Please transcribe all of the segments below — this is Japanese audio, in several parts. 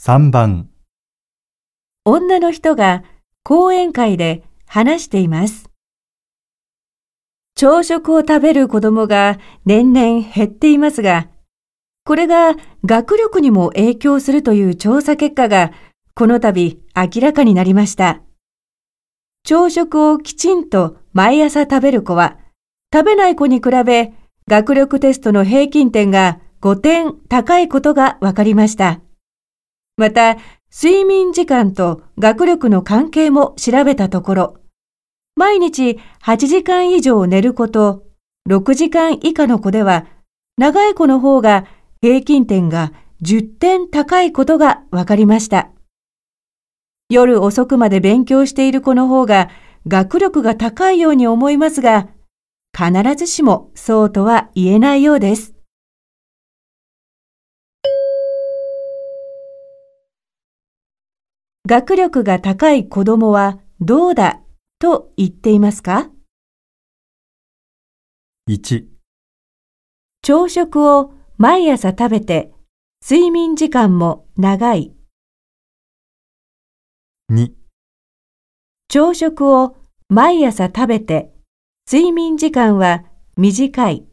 3番女の人が講演会で話しています。朝食を食べる子供が年々減っていますが、これが学力にも影響するという調査結果がこの度明らかになりました。朝食をきちんと毎朝食べる子は、食べない子に比べ学力テストの平均点が5点高いことが分かりました。また、睡眠時間と学力の関係も調べたところ、毎日8時間以上寝る子と6時間以下の子では、長い子の方が平均点が10点高いことが分かりました。夜遅くまで勉強している子の方が学力が高いように思いますが、必ずしもそうとは言えないようです。学力が高い子供はどうだと言っていますか？1、朝食を毎朝食べて睡眠時間も長い。2、朝食を毎朝食べて睡眠時間は短い。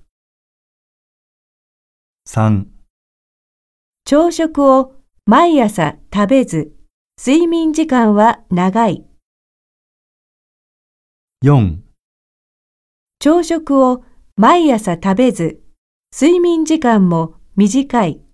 3、朝食を毎朝食べず睡眠時間は長い。4、朝食を毎朝食べず睡眠時間も短い。